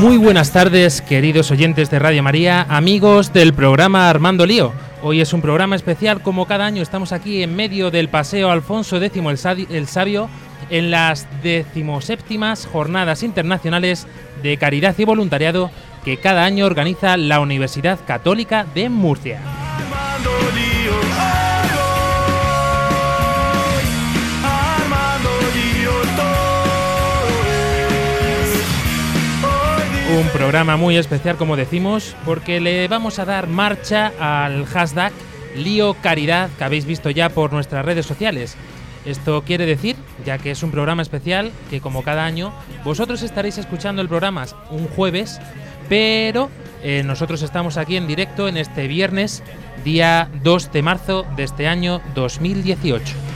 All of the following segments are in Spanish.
Muy buenas tardes, queridos oyentes de Radio María, amigos del programa Armando Lío. Hoy es un programa especial, como cada año estamos aquí en medio del Paseo Alfonso X el Sabio, en las decimoséptimas Jornadas Internacionales de Caridad y Voluntariado que cada año organiza la Universidad Católica de Murcia. Un programa muy especial, como decimos, porque le vamos a dar marcha al hashtag Lío Caridad que habéis visto ya por nuestras redes sociales. Esto quiere decir, ya que es un programa especial, que como cada año, vosotros estaréis escuchando el programa un jueves, pero eh, nosotros estamos aquí en directo en este viernes, día 2 de marzo de este año 2018.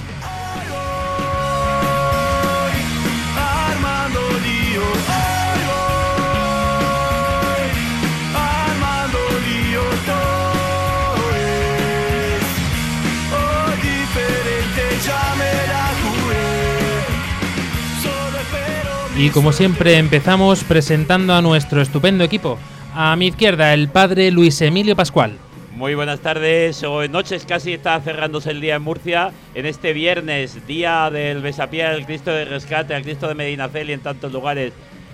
Y como siempre empezamos presentando a nuestro estupendo equipo. A mi izquierda, el padre Luis Emilio Pascual. Muy buenas tardes o noches, casi está cerrándose el día en Murcia. En este viernes, día del Besapié al Cristo de Rescate, al Cristo de Medinaceli en tantos lugares.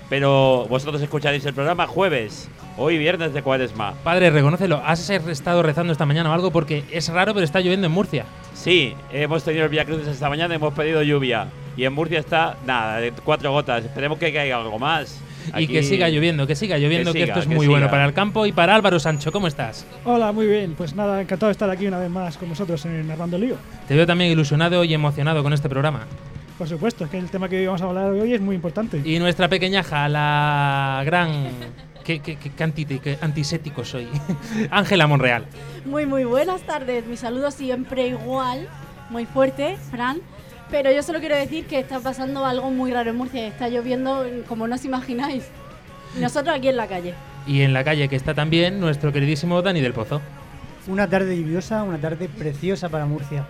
Pero vosotros escucharéis el programa jueves, hoy viernes de Cuaresma. Padre, reconócelo, ¿has estado rezando esta mañana o algo? Porque es raro, pero está lloviendo en Murcia. Sí, hemos tenido el Via Crucis esta mañana, hemos pedido lluvia. Y en Murcia está, nada, de cuatro gotas. Esperemos que caiga algo más. Y que siga lloviendo, que siga lloviendo, que, siga, esto es que muy siga. bueno para el campo y para Álvaro Sancho. ¿Cómo estás? Hola, muy bien. Pues nada, encantado de estar aquí una vez más con vosotros en Armando Lío. Te veo también ilusionado y emocionado con este programa. Por supuesto, es que el tema que vamos a hablar hoy es muy importante. Y nuestra pequeñaja, la gran... ¿Qué, qué, qué- qué anti- qué antisético soy? Ángela Monreal. Muy, muy buenas tardes. Mi saludo siempre igual, muy fuerte, Fran. Pero yo solo quiero decir que está pasando algo muy raro en Murcia. Está lloviendo como no os imagináis. Nosotros aquí en la calle. Y en la calle que está también nuestro queridísimo Dani del Pozo. Una tarde lluviosa, una tarde preciosa para Murcia.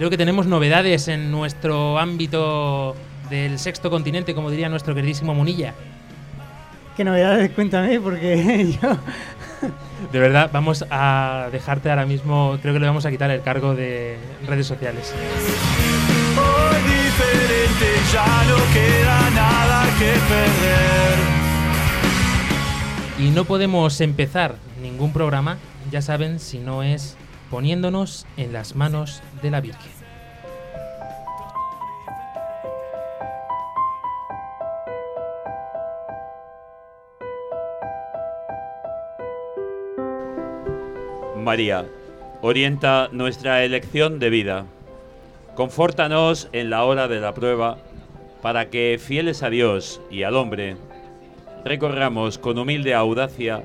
Creo que tenemos novedades en nuestro ámbito del sexto continente, como diría nuestro queridísimo Munilla. Qué novedades, cuéntame, porque yo... De verdad, vamos a dejarte ahora mismo, creo que le vamos a quitar el cargo de redes sociales. Hoy diferente ya no queda nada que perder. Y no podemos empezar ningún programa, ya saben, si no es poniéndonos en las manos de la Virgen. María, orienta nuestra elección de vida. Confórtanos en la hora de la prueba, para que, fieles a Dios y al hombre, recorramos con humilde audacia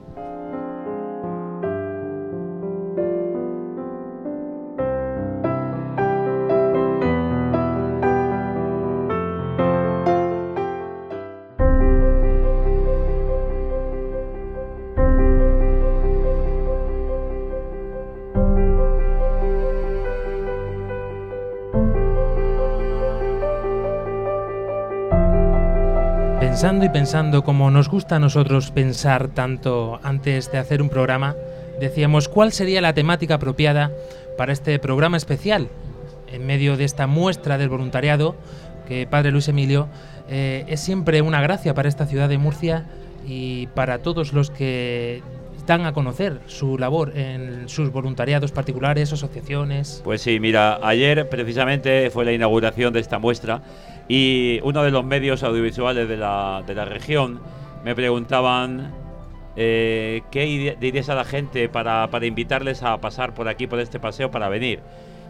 Pensando y pensando como nos gusta a nosotros pensar tanto antes de hacer un programa, decíamos cuál sería la temática apropiada para este programa especial, en medio de esta muestra del voluntariado, que Padre Luis Emilio eh, es siempre una gracia para esta ciudad de Murcia y para todos los que dan a conocer su labor en sus voluntariados particulares, asociaciones. Pues sí, mira, ayer precisamente fue la inauguración de esta muestra y uno de los medios audiovisuales de la, de la región me preguntaban eh, qué dirías a la gente para, para invitarles a pasar por aquí, por este paseo, para venir.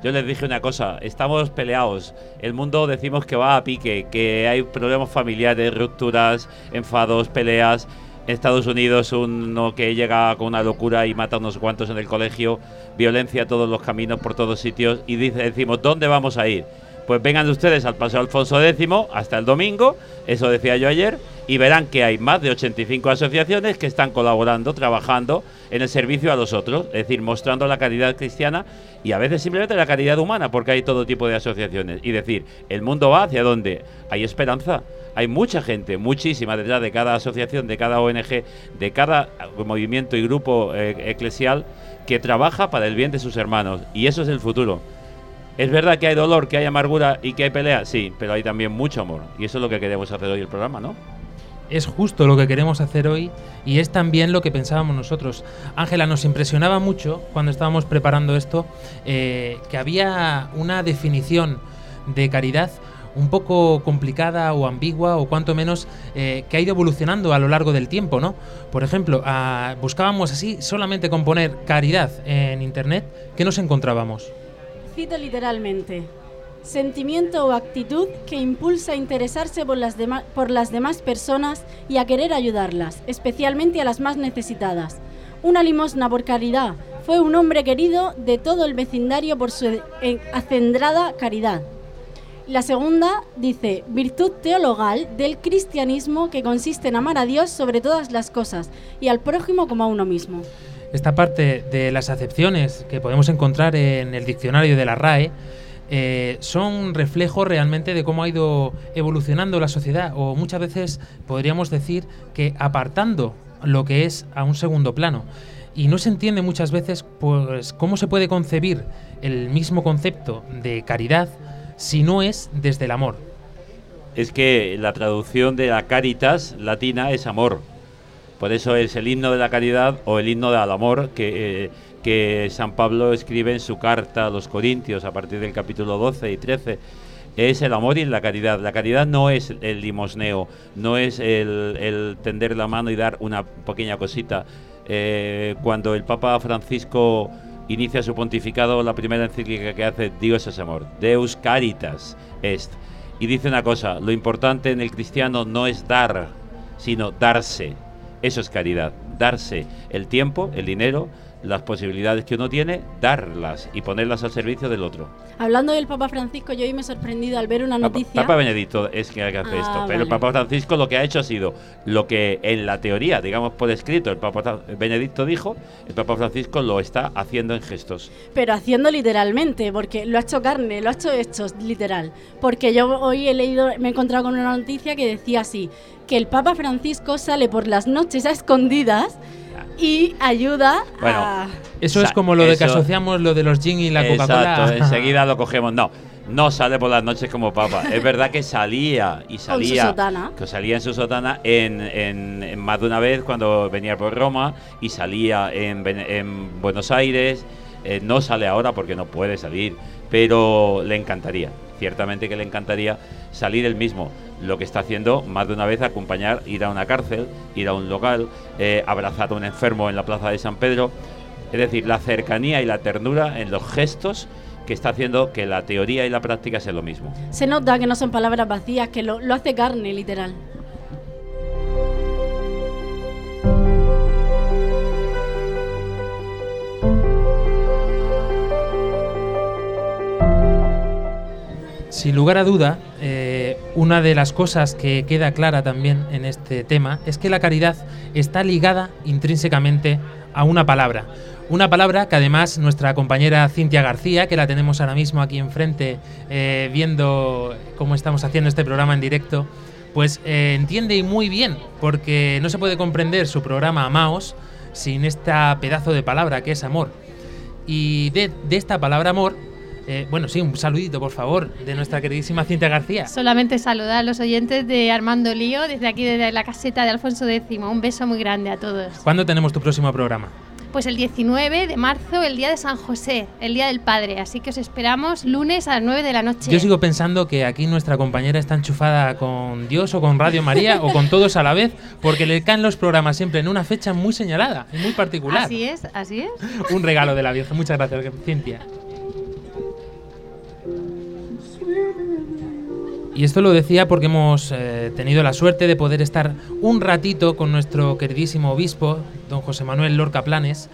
Yo les dije una cosa, estamos peleados, el mundo decimos que va a pique, que hay problemas familiares, rupturas, enfados, peleas. Estados Unidos uno que llega con una locura y mata a unos cuantos en el colegio, violencia a todos los caminos, por todos sitios, y dice, decimos, ¿dónde vamos a ir? Pues vengan ustedes al Paseo Alfonso X hasta el domingo, eso decía yo ayer, y verán que hay más de 85 asociaciones que están colaborando, trabajando en el servicio a los otros, es decir, mostrando la caridad cristiana y a veces simplemente la caridad humana, porque hay todo tipo de asociaciones. Y decir, el mundo va hacia donde hay esperanza. Hay mucha gente, muchísima detrás de cada asociación, de cada ONG, de cada movimiento y grupo eh, eclesial que trabaja para el bien de sus hermanos. Y eso es el futuro. Es verdad que hay dolor, que hay amargura y que hay pelea, sí, pero hay también mucho amor. Y eso es lo que queremos hacer hoy el programa, ¿no? Es justo lo que queremos hacer hoy y es también lo que pensábamos nosotros. Ángela, nos impresionaba mucho cuando estábamos preparando esto eh, que había una definición de caridad un poco complicada o ambigua o cuanto menos eh, que ha ido evolucionando a lo largo del tiempo, ¿no? Por ejemplo, ah, buscábamos así solamente con poner caridad en internet, ¿qué nos encontrábamos? Cito literalmente. Sentimiento o actitud que impulsa a interesarse por las, por las demás personas y a querer ayudarlas, especialmente a las más necesitadas. Una limosna por caridad. Fue un hombre querido de todo el vecindario por su eh, acendrada caridad. La segunda dice, virtud teologal del cristianismo que consiste en amar a Dios sobre todas las cosas y al prójimo como a uno mismo. Esta parte de las acepciones que podemos encontrar en el diccionario de la RAE eh, son reflejo realmente de cómo ha ido evolucionando la sociedad o muchas veces podríamos decir que apartando lo que es a un segundo plano. Y no se entiende muchas veces pues, cómo se puede concebir el mismo concepto de caridad si no es desde el amor. Es que la traducción de la caritas latina es amor. Por eso es el himno de la caridad o el himno del amor que, eh, que San Pablo escribe en su carta a los Corintios a partir del capítulo 12 y 13. Es el amor y la caridad. La caridad no es el limosneo, no es el, tender la mano y dar una pequeña cosita. Eh, cuando el Papa Francisco inicia su pontificado, la primera encíclica que hace, Dios es amor, Deus caritas est. Y dice una cosa, lo importante en el cristiano no es dar, sino darse. Eso es caridad, darse el tiempo, el dinero, las posibilidades que uno tiene, darlas y ponerlas al servicio del otro. Hablando del Papa Francisco, yo hoy me he sorprendido al ver una Papa, noticia. Papa Benedicto es que hace Ah, esto, pero vale. el Papa Francisco lo que ha hecho ha sido lo que en la teoría, digamos por escrito, el Papa Benedicto dijo, el Papa Francisco lo está haciendo en gestos. Pero haciendo literalmente, porque lo ha hecho carne, lo ha hecho hecho literal. Porque yo hoy he leído, me he encontrado con una noticia que decía así, que el Papa Francisco sale por las noches a escondidas y ayuda Bueno, a... Eso O es como lo de que eso- asociamos lo de los gin y la Coca-Cola. Exacto, enseguida lo cogemos. No, no sale por las noches como papa. Es verdad que salía y su salía. sotana. Que salía en su sotana en, en- en más de una vez cuando venía por Roma y salía en, Buenos Aires. Eh, no sale ahora porque no puede salir, pero le encantaría. Ciertamente que le encantaría salir él mismo. Lo que está haciendo más de una vez acompañar, ir a una cárcel, ir a un local, eh, abrazar a un enfermo en la plaza de San Pedro. Es decir, la cercanía y la ternura en los gestos que está haciendo que la teoría y la práctica sea lo mismo. Se nota que no son palabras vacías, que lo hace carne, literal. Sin lugar a duda, eh, una de las cosas que queda clara también en este tema es que la caridad está ligada intrínsecamente a una palabra. Una palabra que además nuestra compañera Cintia García, que la tenemos ahora mismo aquí enfrente eh, viendo cómo estamos haciendo este programa en directo, pues eh, entiende y muy bien, porque no se puede comprender su programa Amaos sin esta pedazo de palabra que es amor. Y de, de esta palabra amor Eh, bueno, sí, un saludito, por favor, de nuestra queridísima Cintia García. Solamente saludar a los oyentes de Armando Lío desde aquí, desde la caseta de Alfonso X. Un beso muy grande a todos. ¿Cuándo tenemos tu próximo programa? Pues el 19 de marzo, el día de San José, el día del Padre. Así que os esperamos lunes a las 9 de la noche. Yo sigo pensando que aquí nuestra compañera está enchufada con Dios o con Radio María o con todos a la vez, porque le caen los programas siempre en una fecha muy señalada y muy particular. Así es, así es. Un regalo de la Virgen. Muchas gracias, Cintia. Y esto lo decía porque hemos eh, tenido la suerte de poder estar un ratito con nuestro queridísimo obispo, don José Manuel Lorca Planes,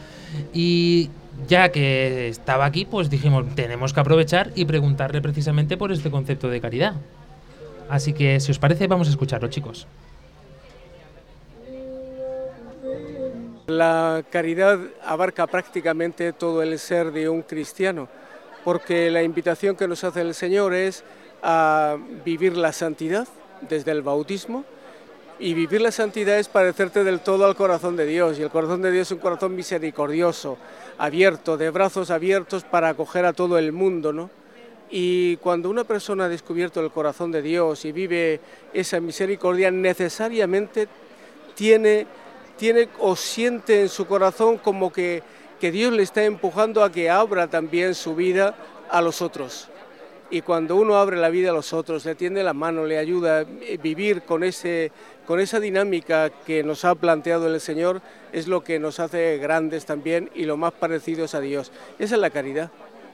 y ya que estaba aquí, pues dijimos, tenemos que aprovechar y preguntarle precisamente por este concepto de caridad. Así que, si os parece, vamos a escucharlo, chicos. La caridad abarca prácticamente todo el ser de un cristiano, porque la invitación que nos hace el Señor es a vivir la santidad desde el bautismo. Y vivir la santidad es parecerte del todo al corazón de Dios. Y el corazón de Dios es un corazón misericordioso, abierto, de brazos abiertos para acoger a todo el mundo, ¿no? Y cuando una persona ha descubierto el corazón de Dios y vive esa misericordia, necesariamente tiene, tiene o siente en su corazón como que, que Dios le está empujando a que abra también su vida a los otros y cuando uno abre la vida a los otros, le tiende la mano, le ayuda a vivir con, ese, con esa dinámica que nos ha planteado el Señor, es lo que nos hace grandes también y lo más parecidos a Dios. Esa es la caridad.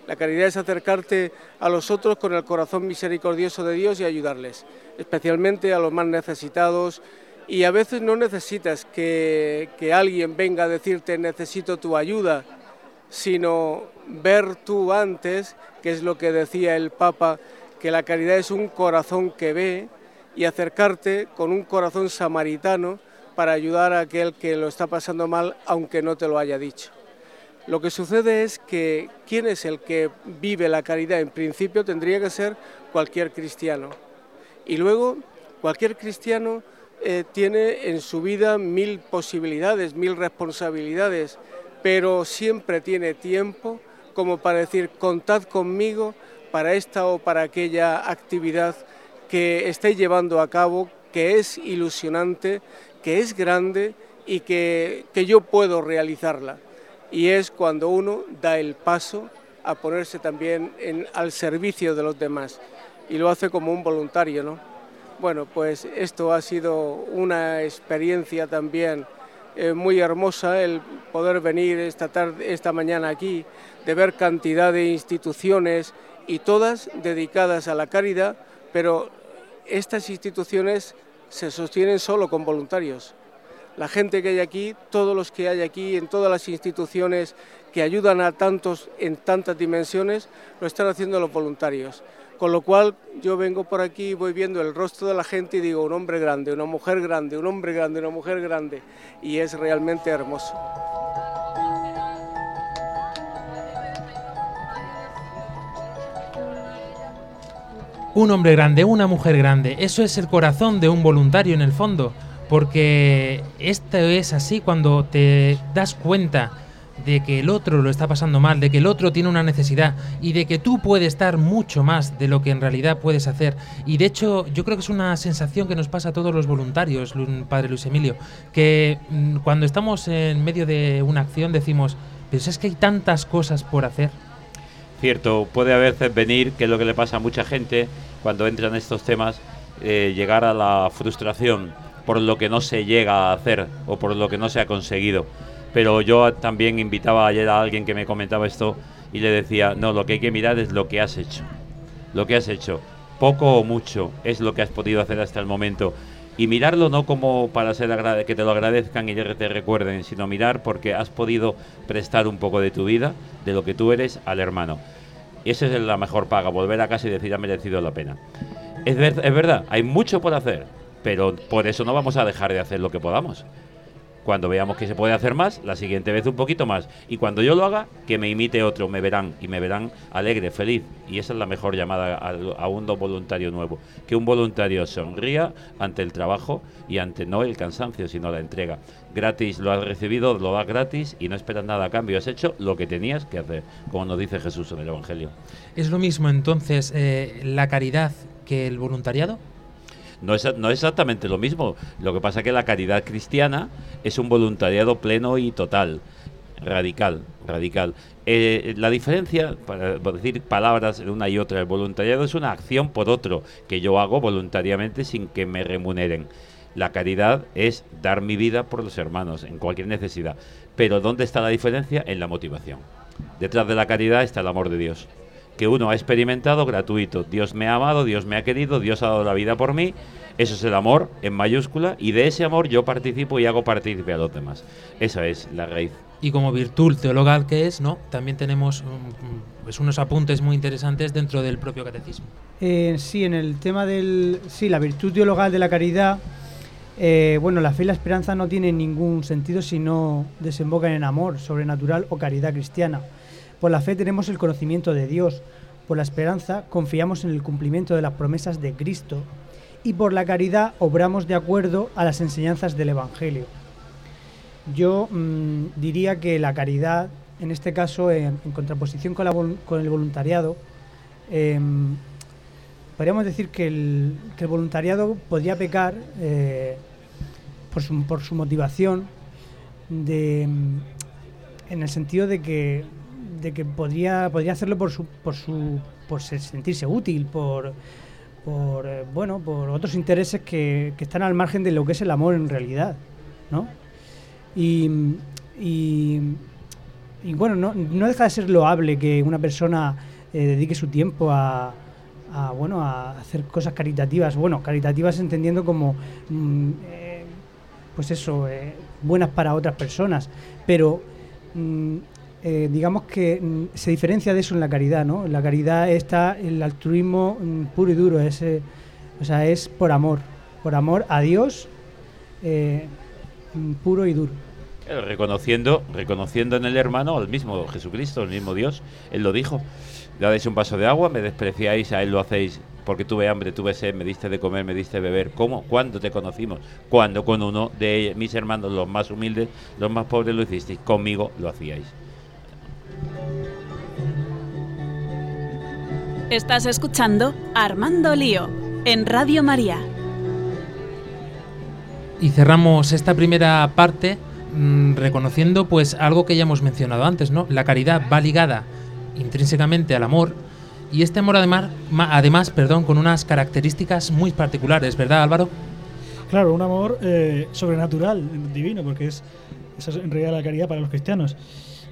La caridad es acercarte a los otros con el corazón misericordioso de Dios y ayudarles, especialmente a los más necesitados. Y a veces no necesitas que, que alguien venga a decirte necesito tu ayuda, sino ver tú antes, que es lo que decía el Papa, que la caridad es un corazón que ve y acercarte con un corazón samaritano para ayudar a aquel que lo está pasando mal, aunque no te lo haya dicho. Lo que sucede es que quién es el que vive la caridad en principio tendría que ser cualquier cristiano. Y luego cualquier cristiano eh, tiene en su vida mil posibilidades, mil responsabilidades pero siempre tiene tiempo como para decir, contad conmigo para esta o para aquella actividad que estéis llevando a cabo, que es ilusionante, que es grande y que, yo puedo realizarla. Y es cuando uno da el paso a ponerse también al servicio de los demás y lo hace como un voluntario, ¿no? Bueno, pues esto ha sido una experiencia también eh, muy hermosa el poder venir esta, tarde, esta mañana aquí, de ver cantidad de instituciones y todas dedicadas a la caridad, pero estas instituciones se sostienen solo con voluntarios. La gente que hay aquí, todos los que hay aquí, en todas las instituciones que ayudan a tantos en tantas dimensiones, lo están haciendo los voluntarios. Con lo cual yo vengo por aquí y voy viendo el rostro de la gente y digo un hombre grande, una mujer grande, un hombre grande, una mujer grande. Y es realmente hermoso. Un hombre grande, una mujer grande, eso es el corazón de un voluntario en el fondo, porque esto es así cuando te das cuenta de que el otro lo está pasando mal, de que el otro tiene una necesidad y de que tú puedes dar mucho más de lo que en realidad puedes hacer. Y de hecho, yo creo que es una sensación que nos pasa a todos los voluntarios, Padre Luis Emilio, que mm, cuando estamos en medio de una acción decimos, pero es que hay tantas cosas por hacer. Cierto, puede a veces venir, que es lo que le pasa a mucha gente cuando entran estos temas, eh, llegar a la frustración por lo que no se llega a hacer o por lo que no se ha conseguido pero yo también invitaba ayer a alguien que me comentaba esto y le decía, no, lo que hay que mirar es lo que has hecho. Lo que has hecho, poco o mucho, es lo que has podido hacer hasta el momento. Y mirarlo no como para ser que te lo agradezcan y te recuerden, sino mirar porque has podido prestar un poco de tu vida, de lo que tú eres, al hermano. Y esa es la mejor paga, volver a casa y decir ha merecido la pena. Es, es verdad, hay mucho por hacer, pero por eso no vamos a dejar de hacer lo que podamos Cuando veamos que se puede hacer más, la siguiente vez un poquito más. Y cuando yo lo haga, que me imite otro, me verán y me verán alegre, feliz. Y esa es la mejor llamada a, a un voluntario nuevo. Que un voluntario sonría ante el trabajo y ante no el cansancio, sino la entrega. Gratis lo has recibido, lo das gratis y no esperas nada a cambio. Has hecho lo que tenías que hacer, como nos dice Jesús en el Evangelio. ¿Es lo mismo entonces eh, la caridad que el voluntariado? No es, no es exactamente lo mismo. Lo que pasa es que la caridad cristiana es un voluntariado pleno y total. Radical, radical. Eh, la diferencia, para decir palabras de una y otra, el voluntariado es una acción por otro que yo hago voluntariamente sin que me remuneren. La caridad es dar mi vida por los hermanos en cualquier necesidad. Pero ¿dónde está la diferencia? En la motivación. Detrás de la caridad está el amor de Dios que uno ha experimentado gratuito. Dios me ha amado, Dios me ha querido, Dios ha dado la vida por mí. Eso es el amor en mayúscula y de ese amor yo participo y hago partícipe a los demás. Esa es la raíz. Y como virtud teologal que es, ¿no? También tenemos um, pues unos apuntes muy interesantes dentro del propio catecismo. Eh, sí, en el tema del... Sí, la virtud teologal de la caridad, eh, bueno, la fe y la esperanza no tienen ningún sentido si no desembocan en amor sobrenatural o caridad cristiana. Por la fe tenemos el conocimiento de Dios, por la esperanza confiamos en el cumplimiento de las promesas de Cristo y por la caridad obramos de acuerdo a las enseñanzas del Evangelio. Yo mmm, diría que la caridad, en este caso, en, contraposición con, el voluntariado, eh, podríamos decir que el, voluntariado podría pecar eh, por, su, motivación de, en el sentido de que de que podría, podría hacerlo por su, por su por sentirse útil, por, por eh, bueno, por otros intereses que, que, están al margen de lo que es el amor en realidad, ¿no? Y, y, bueno, no, no, deja de ser loable que una persona eh, dedique su tiempo a, a, bueno, a hacer cosas caritativas, bueno, caritativas entendiendo como, mm, eh, pues eso, buenas para otras personas, pero mm, eh, digamos que mm, se diferencia de eso en la caridad, ¿no? La caridad está el altruismo mm, puro y duro, es, eh, o sea, es por amor, por amor a Dios eh, mm, puro y duro. Reconociendo, reconociendo en el hermano al mismo Jesucristo, el mismo Dios, Él lo dijo, dais un vaso de agua, me despreciáis, a Él lo hacéis porque tuve hambre, tuve sed, me diste de comer, me diste de beber. ¿Cómo? ¿Cuándo te conocimos? Cuando con uno de mis hermanos, los más humildes, los más pobres, lo hicisteis. Conmigo lo hacíais. Estás escuchando Armando Lío en Radio María. Y cerramos esta primera parte mmm, reconociendo pues algo que ya hemos mencionado antes, ¿no? La caridad va ligada intrínsecamente al amor y este amor además, además perdón, con unas características muy particulares, ¿verdad Álvaro? Claro, un amor eh, sobrenatural, divino, porque es, esa es en realidad la caridad para los cristianos.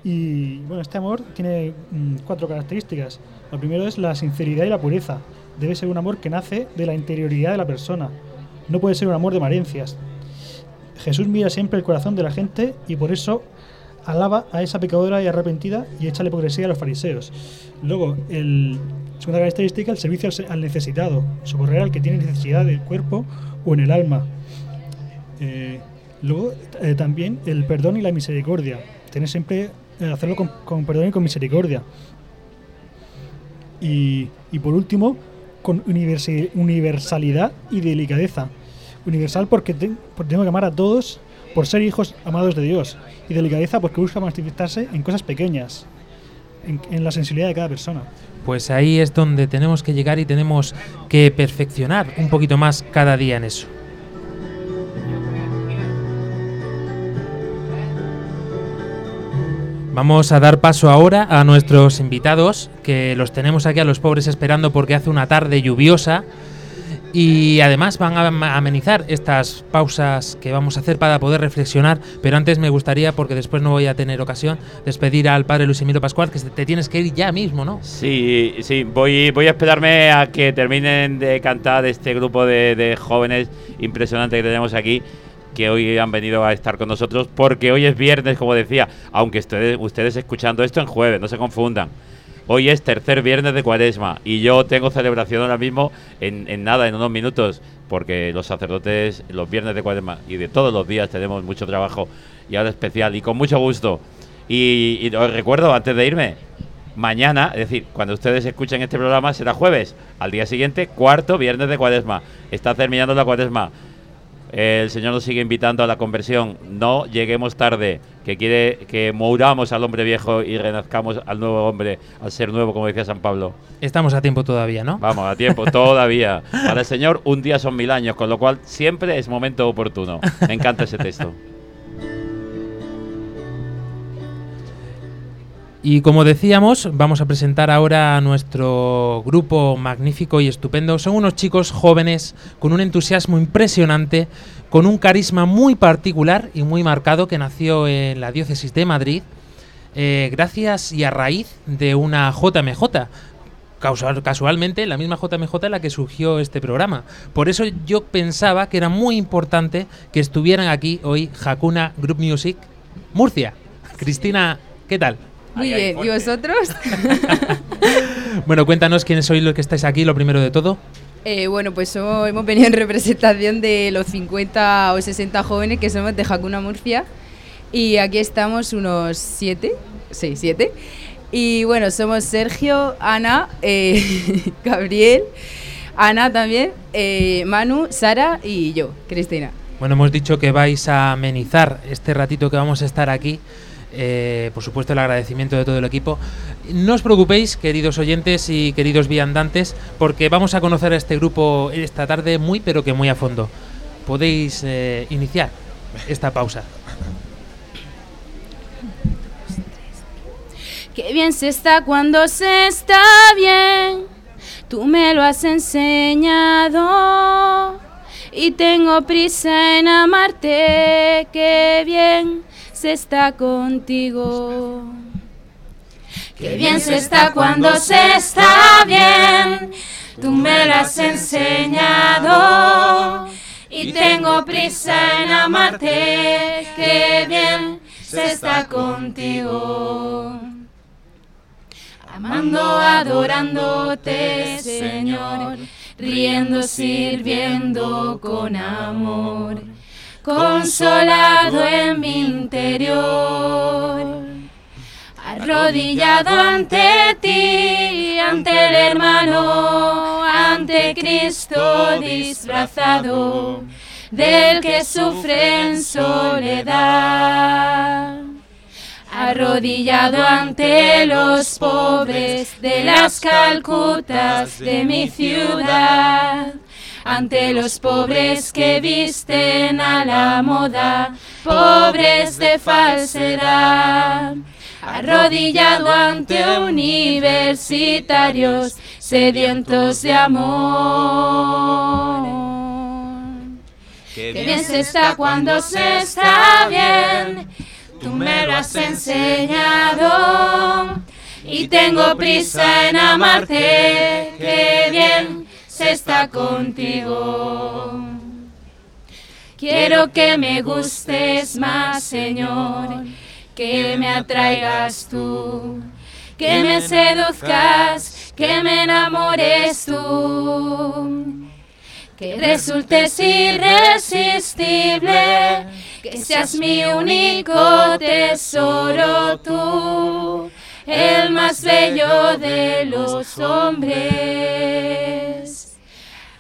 Y bueno, este amor tiene mmm, cuatro características. Lo primero es la sinceridad y la pureza. Debe ser un amor que nace de la interioridad de la persona. No puede ser un amor de marencias. Jesús mira siempre el corazón de la gente y por eso alaba a esa pecadora y arrepentida y echa la hipocresía a los fariseos. Luego, el, segunda característica, el servicio al necesitado, socorrer al que tiene necesidad del cuerpo o en el alma. Eh, luego, eh, también el perdón y la misericordia. Tener siempre hacerlo con, con, perdón y con misericordia. Y, y por último, con universalidad y delicadeza. Universal porque, te, porque tengo que amar a todos por ser hijos amados de Dios. Y delicadeza porque busca manifestarse en cosas pequeñas, en la sensibilidad de cada persona. Pues ahí es donde tenemos que llegar y tenemos que perfeccionar un poquito más cada día en eso. Vamos a dar paso ahora a nuestros invitados, que los tenemos aquí a los pobres esperando porque hace una tarde lluviosa. Y además van a amenizar estas pausas que vamos a hacer para poder reflexionar, pero antes me gustaría, porque después no voy a tener ocasión, despedir al padre Luis Emilio Pascual, que te tienes que ir ya mismo, ¿no? Sí, sí, voy, voy a esperarme a que terminen de cantar este grupo de, de jóvenes impresionante que tenemos aquí que hoy han venido a estar con nosotros, porque hoy es viernes, como decía, aunque ustedes, ustedes escuchando esto en jueves, no se confundan. Hoy es tercer viernes de cuaresma y yo tengo celebración ahora mismo en, en nada, en unos minutos. porque los sacerdotes los viernes de cuaresma y de todos los días tenemos mucho trabajo y ahora especial y con mucho gusto. Y, y os recuerdo antes de irme, mañana, es decir, cuando ustedes escuchen este programa será jueves, al día siguiente, cuarto viernes de cuaresma. Está terminando la cuaresma. El Señor nos sigue invitando a la conversión. No lleguemos tarde, que quiere que mouramos al hombre viejo y renazcamos al nuevo hombre, al ser nuevo, como decía San Pablo. Estamos a tiempo todavía, ¿no? Vamos, a tiempo, todavía. Para el Señor, un día son mil años, con lo cual siempre es momento oportuno. Me encanta ese texto. Y como decíamos, vamos a presentar ahora a nuestro grupo magnífico y estupendo. Son unos chicos jóvenes con un entusiasmo impresionante, con un carisma muy particular y muy marcado que nació en la diócesis de Madrid, eh, gracias y a raíz de una JMJ. Casual- Casualmente, la misma JMJ en la que surgió este programa. Por eso yo pensaba que era muy importante que estuvieran aquí hoy Hakuna Group Music Murcia. Cristina, ¿qué tal? Muy bien, ¿y vosotros? Bueno, cuéntanos quiénes sois los que estáis aquí, lo primero de todo. Eh, bueno, pues somos- hemos venido en representación de los 50 o 60 jóvenes que somos de Jacuna Murcia. Y aquí estamos unos 7, 6, 7. Y bueno, somos Sergio, Ana, eh, Gabriel, Ana también, eh, Manu, Sara y yo, Cristina. Bueno, hemos dicho que vais a amenizar este ratito que vamos a estar aquí. Eh, por supuesto, el agradecimiento de todo el equipo. No os preocupéis, queridos oyentes y queridos viandantes, porque vamos a conocer a este grupo esta tarde muy, pero que muy a fondo. Podéis eh, iniciar esta pausa. Qué bien se está cuando se está bien. Tú me lo has enseñado. Y tengo prisa en amarte. Qué bien se está contigo. Qué bien se está cuando se está bien. Tú me lo has enseñado. Y tengo prisa en amarte. Qué bien se está contigo. Amando, adorándote, Señor, riendo, sirviendo con amor, consolado en mi interior, arrodillado ante ti, ante el hermano, ante Cristo disfrazado, del que sufre en soledad. Arrodillado ante los pobres de las Calcutas de mi ciudad, ante los pobres que visten a la moda, pobres de falsedad, arrodillado ante universitarios sedientos de amor. Qué bien se está cuando se está bien. Tú me lo has enseñado y tengo prisa en amarte. Qué bien está contigo. Quiero que me gustes más, Señor, que me atraigas tú, que me seduzcas, que me enamores tú, que resultes irresistible que seas mi único tesoro tú, el más bello de los hombres.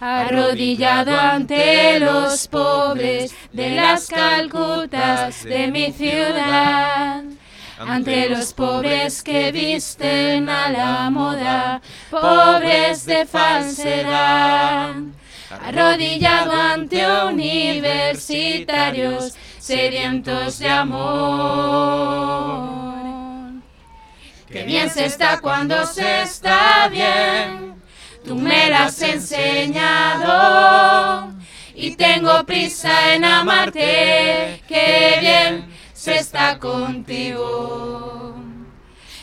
Arrodillado ante los pobres de las Calcutas de mi ciudad, ante los pobres que visten a la moda, pobres de falsedad. Arrodillado ante universitarios sedientos de amor. Qué bien se está cuando se está bien, tú me lo has enseñado y tengo prisa en amarte. Qué bien se está contigo.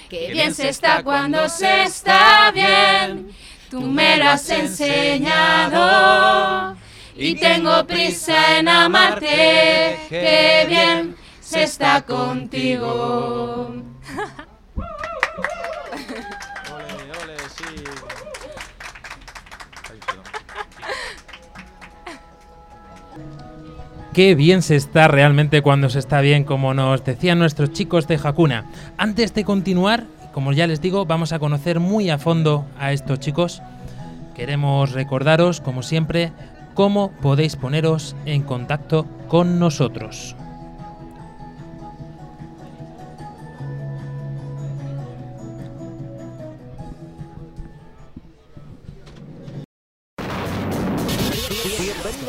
Qué bien se está cuando se está bien. Tú me lo has enseñado y tengo prisa en amarte. Qué bien se está contigo. Qué bien se está realmente cuando se está bien, como nos decían nuestros chicos de Hakuna. Antes de continuar, como ya les digo, vamos a conocer muy a fondo a estos chicos. Queremos recordaros, como siempre, cómo podéis poneros en contacto con nosotros.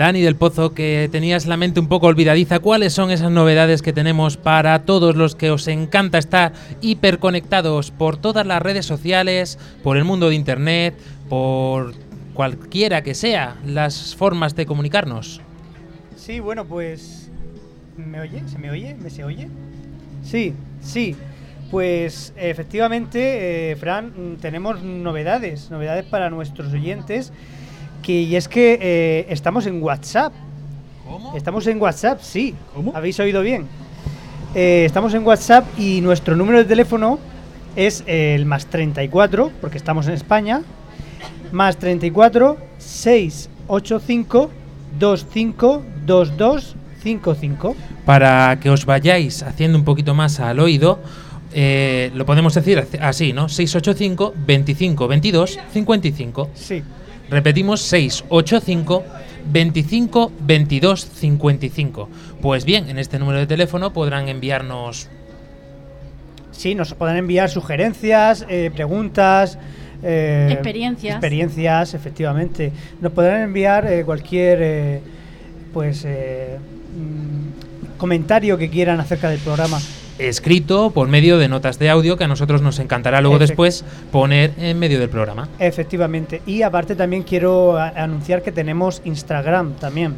Dani del Pozo, que tenías la mente un poco olvidadiza, ¿cuáles son esas novedades que tenemos para todos los que os encanta estar hiperconectados por todas las redes sociales, por el mundo de Internet, por cualquiera que sea las formas de comunicarnos? Sí, bueno, pues... ¿Me oye? ¿Se me oye? ¿Me se oye? Sí, sí. Pues efectivamente, eh, Fran, tenemos novedades, novedades para nuestros oyentes. Que, y es que eh, estamos en WhatsApp. ¿Cómo? Estamos en WhatsApp, sí. ¿Habéis oído bien? Eh, estamos en WhatsApp y nuestro número de teléfono es el más 34, porque estamos en España, más 34 685 25 22 55. Para que os vayáis haciendo un poquito más al oído, eh, lo podemos decir así, ¿no? 685 25 22 55. Sí. Repetimos 685 25 22 55. Pues bien, en este número de teléfono podrán enviarnos Sí, nos podrán enviar sugerencias, eh, preguntas. eh, Experiencias. Experiencias, efectivamente. Nos podrán enviar eh, cualquier eh, pues eh, mm, comentario que quieran acerca del programa. Escrito por medio de notas de audio que a nosotros nos encantará luego Efect- después poner en medio del programa. Efectivamente. Y aparte también quiero anunciar que tenemos Instagram también.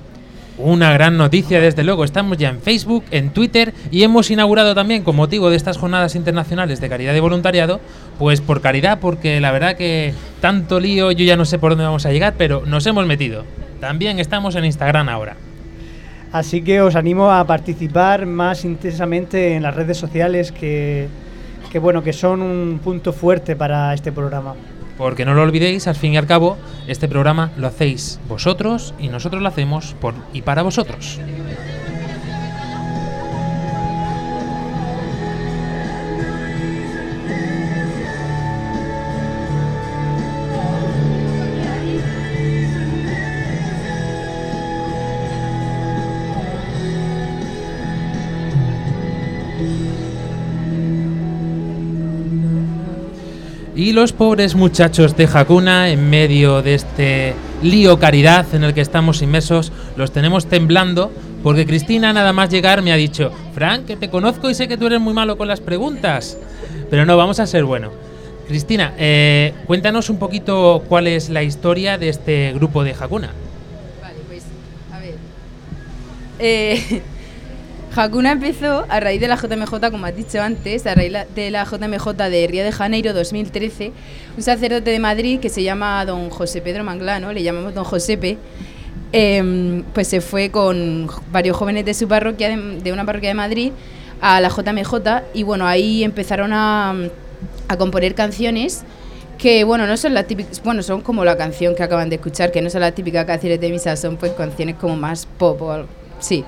Una gran noticia, desde luego. Estamos ya en Facebook, en Twitter y hemos inaugurado también, con motivo de estas jornadas internacionales de caridad y voluntariado, pues por caridad, porque la verdad que tanto lío, yo ya no sé por dónde vamos a llegar, pero nos hemos metido. También estamos en Instagram ahora. Así que os animo a participar más intensamente en las redes sociales que, bueno, que son un punto fuerte para este programa. Porque no lo olvidéis, al fin y al cabo, este programa lo hacéis vosotros y nosotros lo hacemos por y para vosotros. Y los pobres muchachos de Hakuna, en medio de este lío caridad en el que estamos inmersos, los tenemos temblando porque Cristina nada más llegar me ha dicho, Frank, que te conozco y sé que tú eres muy malo con las preguntas. Pero no, vamos a ser bueno. Cristina, eh, cuéntanos un poquito cuál es la historia de este grupo de Hakuna. Vale, pues, a ver. Eh, Hakuna empezó a raíz de la JMJ, como has dicho antes, a raíz de la JMJ de Río de Janeiro 2013, un sacerdote de Madrid que se llama don José Pedro Manglano, le llamamos don Josepe, em, pues se fue con varios jóvenes de su parroquia, de, de una parroquia de Madrid, a la JMJ y bueno, ahí empezaron a, a componer canciones que bueno, no son las típicas, bueno, son como la canción que acaban de escuchar, que no son las típicas canciones de misa, son pues canciones como más pop o algo, sí.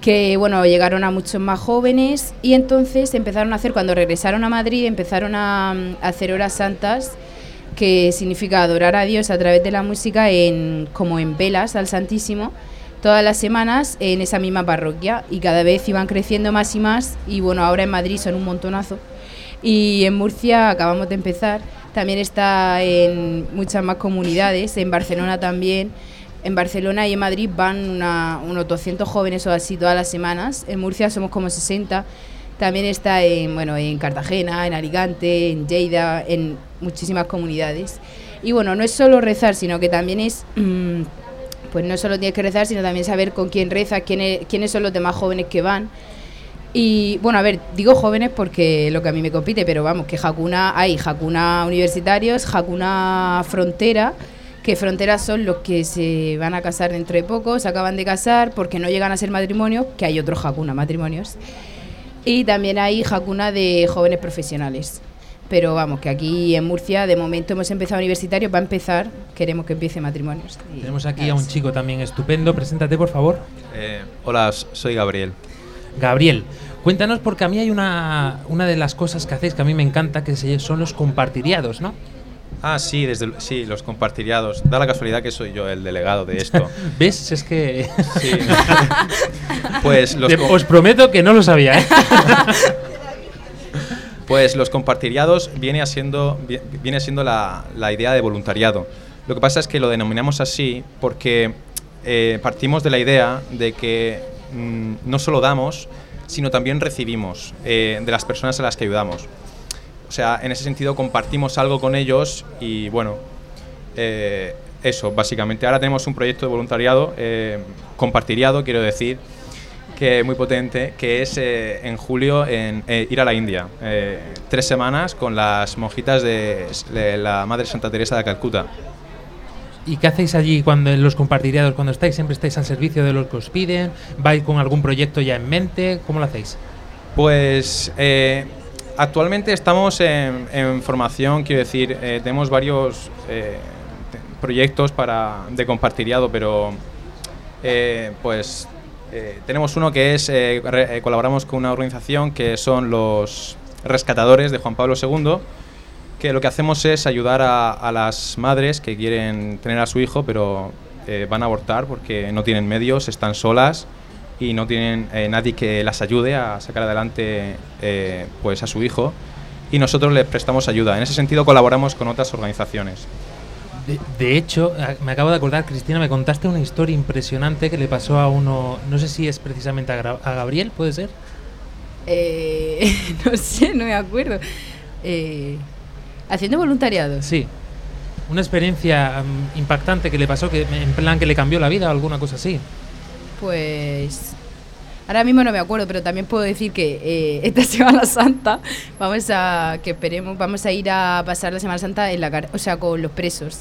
Que bueno, llegaron a muchos más jóvenes y entonces empezaron a hacer, cuando regresaron a Madrid, empezaron a, a hacer horas santas, que significa adorar a Dios a través de la música en, como en velas al Santísimo, todas las semanas en esa misma parroquia y cada vez iban creciendo más y más y bueno, ahora en Madrid son un montonazo. Y en Murcia acabamos de empezar. También está en muchas más comunidades, en Barcelona también. En Barcelona y en Madrid van una- unos 200 jóvenes o así todas las semanas. En Murcia somos como 60. También está en, bueno, en Cartagena, en Alicante, en Lleida, en muchísimas comunidades. Y bueno, no es solo rezar, sino que también es, mm, pues no solo tienes que rezar, sino también saber con quién rezas, quiénes, quiénes son los demás jóvenes que van Y bueno, a ver, digo jóvenes porque lo que a mí me compite, pero vamos, que Hakuna, hay Hakuna universitarios, Hakuna frontera, que fronteras son los que se van a casar dentro de poco, se acaban de casar porque no llegan a ser matrimonio, que hay otros Hakuna matrimonios. Y también hay Hakuna de jóvenes profesionales. Pero vamos, que aquí en Murcia de momento hemos empezado universitarios, va a empezar, queremos que empiece matrimonios. Y Tenemos aquí a un sí. chico también estupendo. Preséntate, por favor. Eh, hola, soy Gabriel. Gabriel, cuéntanos porque a mí hay una, una de las cosas que hacéis que a mí me encanta, que se- son los compartiriados, ¿no? Ah, sí, desde el- sí, los compartiriados. Da la casualidad que soy yo el delegado de esto. ¿Ves? Es que... Sí. Pues los Os prometo que no lo sabía, ¿eh? Pues los compartiriados viene siendo, vi- viene siendo la, la idea de voluntariado. Lo que pasa es que lo denominamos así porque eh, partimos de la idea de que mm, no solo damos, sino también recibimos eh, de las personas a las que ayudamos. O sea, en ese sentido compartimos algo con ellos y bueno, eh, eso, básicamente. Ahora tenemos un proyecto de voluntariado, eh, compartiriado, quiero decir, que es muy potente, que es eh, en julio en, eh, ir a la India. eh, tres semanas con las monjitas de, de la Madre Santa Teresa de Calcuta. ¿Y qué hacéis allí cuando en los compartiriados cuando estáis? ¿Siempre estáis al servicio de los que os piden? ¿Vais con algún proyecto ya en mente? ¿Cómo lo hacéis? Pues eh, actualmente estamos en, formación, quiero decir, eh, tenemos varios eh, proyectos para, de compartiriado, pero eh, pues tenemos uno que es, colaboramos con una organización que son los rescatadores de Juan Pablo II, que lo que hacemos es ayudar a, a las madres que quieren tener a su hijo, pero van a abortar porque no tienen medios, están solas y no tienen eh, nadie que las ayude a sacar adelante eh, pues a su hijo y nosotros les prestamos ayuda. En ese sentido colaboramos con otras organizaciones. De, de hecho, a- me acabo de acordar, Cristina, me contaste una historia impresionante que le pasó a uno, no sé si es precisamente a, a Gabriel, ¿puede ser? Eh, no sé, no me acuerdo. Eh, haciendo voluntariado. Sí. Una experiencia mm, impactante que le pasó, que en plan que le cambió la vida o alguna cosa así. Pues ahora mismo no me acuerdo, pero también puedo decir que eh, esta Semana Santa vamos a que esperemos vamos a ir a pasar la Semana Santa en la car- o sea, con los presos.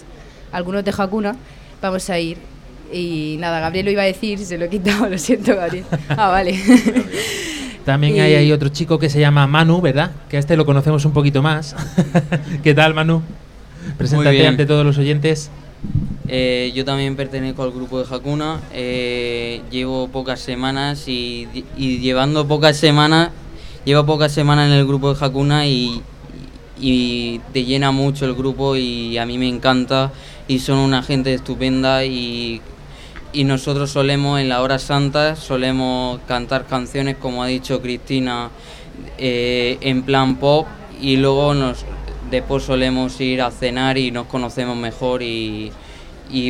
Algunos de Hakuna vamos a ir y nada, Gabriel lo iba a decir, se lo he quitado, lo siento, Gabriel. Ah, vale. También Y- hay ahí otro chico que se llama Manu, ¿verdad? Que a este lo conocemos un poquito más. ¿Qué tal, Manu? Preséntate ante todos los oyentes. Eh, yo también pertenezco al grupo de Hakuna. eh, llevo pocas semanas y, y llevando pocas semanas, llevo pocas semanas en el grupo de Hakuna y, y te llena mucho el grupo y a mí me encanta y son una gente estupenda y, y nosotros solemos en la hora santa solemos cantar canciones como ha dicho Cristina eh, en plan pop y luego nos después solemos ir a cenar y nos conocemos mejor y,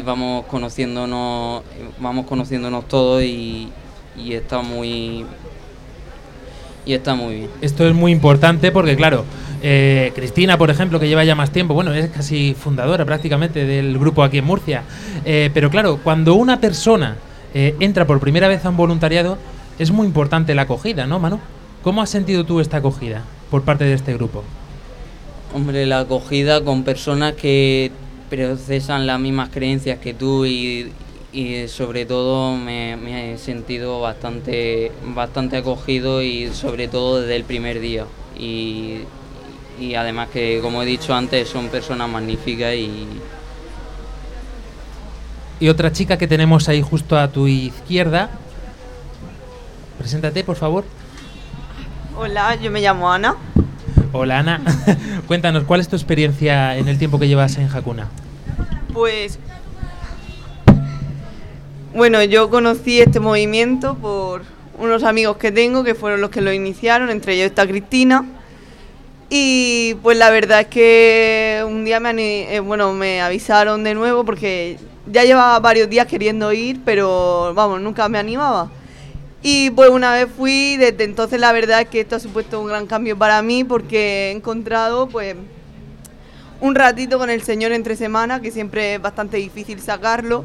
vamos conociéndonos vamos conociéndonos todos y, y está muy y está muy bien Esto es muy importante porque, claro, eh, Cristina, por ejemplo, que lleva ya más tiempo, bueno, es casi fundadora prácticamente del grupo aquí en Murcia. Eh, pero claro, cuando una persona eh, entra por primera vez a un voluntariado, es muy importante la acogida, ¿no, Manu? ¿Cómo has sentido tú esta acogida por parte de este grupo? Hombre, la acogida con personas que procesan las mismas creencias que tú y, y sobre todo me, me he sentido bastante, bastante acogido y sobre todo desde el primer día. Y, y además que, como he dicho antes, son personas magníficas y, Y otra chica que tenemos ahí justo a tu izquierda. Preséntate, por favor. Hola, yo me llamo Ana. Hola, Ana. Cuéntanos, ¿cuál es tu experiencia en el tiempo que llevas en Hakuna? Pues bueno, yo conocí este movimiento por unos amigos que tengo que fueron los que lo iniciaron, entre ellos está Cristina. Y pues la verdad es que un día me, eh, bueno, me avisaron de nuevo porque ya llevaba varios días queriendo ir, pero vamos, nunca me animaba. Y pues una vez fui, desde entonces la verdad es que esto ha supuesto un gran cambio para mí porque he encontrado pues un ratito con el Señor entre semana, que siempre es bastante difícil sacarlo.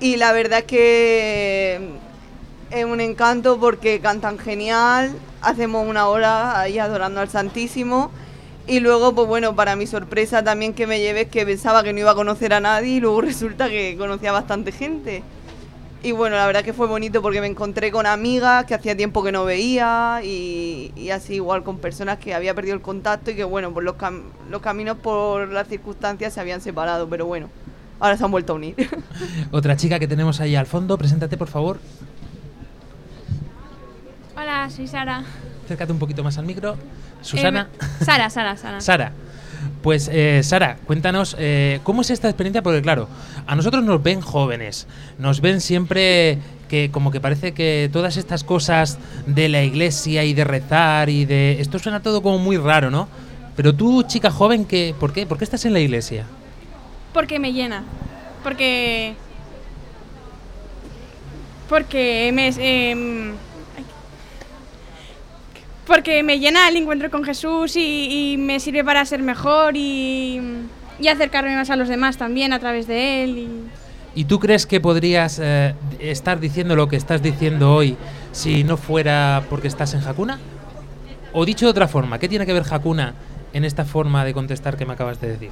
Y la verdad es que es un encanto porque cantan genial, hacemos una hora ahí adorando al Santísimo y luego, pues bueno, para mi sorpresa también que me llevé es que pensaba que no iba a conocer a nadie y luego resulta que conocía a bastante gente. Y bueno, la verdad que fue bonito porque me encontré con amigas que hacía tiempo que no veía y, y así igual con personas que había perdido el contacto y que bueno, pues los, cam- los caminos por las circunstancias se habían separado, pero bueno, ahora se han vuelto a unir. Otra chica que tenemos ahí al fondo, preséntate por favor. Hola, soy Sara. Acércate un poquito más al micro. Susana. Eh, me- Sara, Sara, Sara. Sara. Pues eh, Sara, cuéntanos, eh, ¿cómo es esta experiencia? Porque claro, a nosotros nos ven jóvenes, nos ven siempre que como que parece que todas estas cosas de la iglesia y de rezar y de... Esto suena todo como muy raro, ¿no? Pero tú, chica joven, ¿qué, ¿por qué? ¿Por qué estás en la iglesia? Porque me llena. Porque. Porque me. em. Porque me llena el encuentro con Jesús y, y me sirve para ser mejor y, y acercarme más a los demás también a través de él. Y, ¿Y tú crees que podrías eh, estar diciendo lo que estás diciendo hoy si no fuera porque estás en Hakuna? O dicho de otra forma, ¿qué tiene que ver Hakuna en esta forma de contestar que me acabas de decir?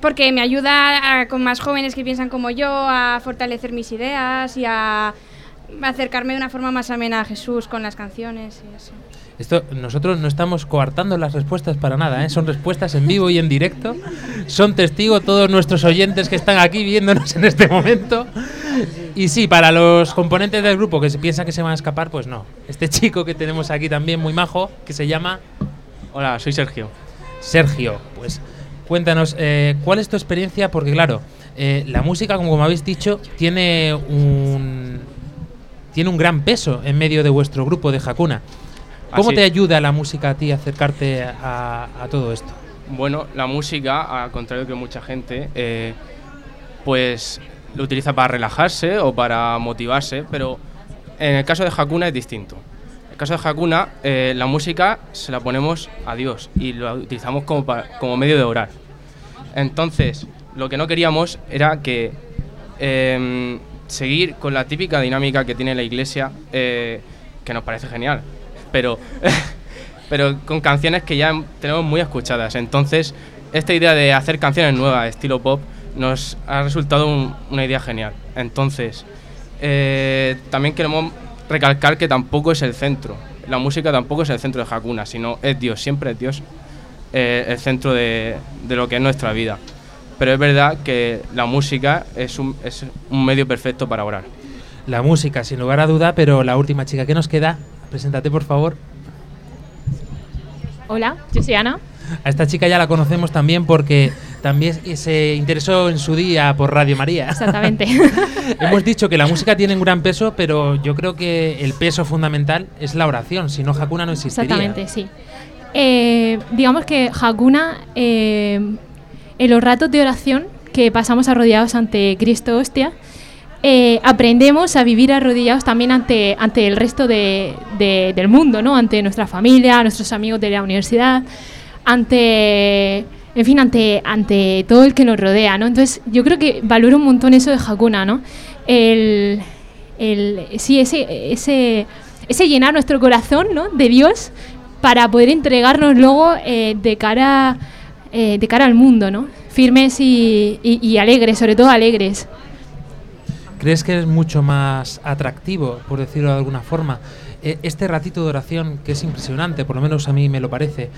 porque me ayuda a- con más jóvenes que piensan como yo a fortalecer mis ideas y a acercarme de una forma más amena a Jesús con las canciones y eso. Esto, nosotros no estamos coartando las respuestas para nada, ¿eh? son respuestas en vivo y en directo. Son testigos todos nuestros oyentes que están aquí viéndonos en este momento. Y sí, para los componentes del grupo que se piensan que se van a escapar, pues no. Este chico que tenemos aquí también muy majo, que se llama... Hola, soy Sergio. Sergio, pues cuéntanos, eh, ¿cuál es tu experiencia? Porque claro, eh, la música, como habéis dicho, tiene un, tiene un gran peso en medio de vuestro grupo de Hakuna. ¿Cómo Así. te ayuda la música a ti a acercarte a, a todo esto? Bueno, la música, al contrario que mucha gente, eh, pues lo utiliza para relajarse o para motivarse, pero en el caso de Hakuna es distinto. En el caso de Hakuna, eh, la música se la ponemos a Dios y lo utilizamos como, pa- como medio de orar. Entonces, lo que no queríamos era que em, seguir con la típica dinámica que tiene la iglesia, eh, que nos parece genial, pero, pero con canciones que ya tenemos muy escuchadas. Entonces, esta idea de hacer canciones nuevas, estilo pop, nos ha resultado un- una idea genial. Entonces, eh, también queremos recalcar que tampoco es el centro. La música tampoco es el centro de Hakuna, sino es Dios, siempre es Dios eh, el centro de, de lo que es nuestra vida. Pero es verdad que la música es un, es un medio perfecto para orar. La música, sin lugar a duda, pero la última chica que nos queda, preséntate por favor. Hola, yo soy Ana. A esta chica ya la conocemos también porque también se interesó en su día por Radio María. Exactamente. Hemos dicho que la música tiene un gran peso, pero yo creo que el peso fundamental es la oración, si no Hakuna no existiría. Exactamente, sí. Eh, digamos que Hakuna, eh, en los ratos de oración que pasamos arrodillados ante Cristo hostia, eh, aprendemos a vivir arrodillados también ante, ante el resto de- de- del mundo, ¿no? Ante nuestra familia, nuestros amigos de la universidad, ante, en fin, ante, ante todo el que nos rodea, ¿no? Entonces yo creo que valoro un montón eso de Hakuna, ¿no? El, el, sí, ese, ese, ese llenar nuestro corazón, ¿no? De Dios para poder entregarnos luego eh, de cara eh, de cara al mundo, ¿no? Firmes y alegres, sobre todo alegres. ¿Crees que es mucho más atractivo, por decirlo de alguna forma, eh, este ratito de oración que es impresionante, por lo menos a mí me lo parece,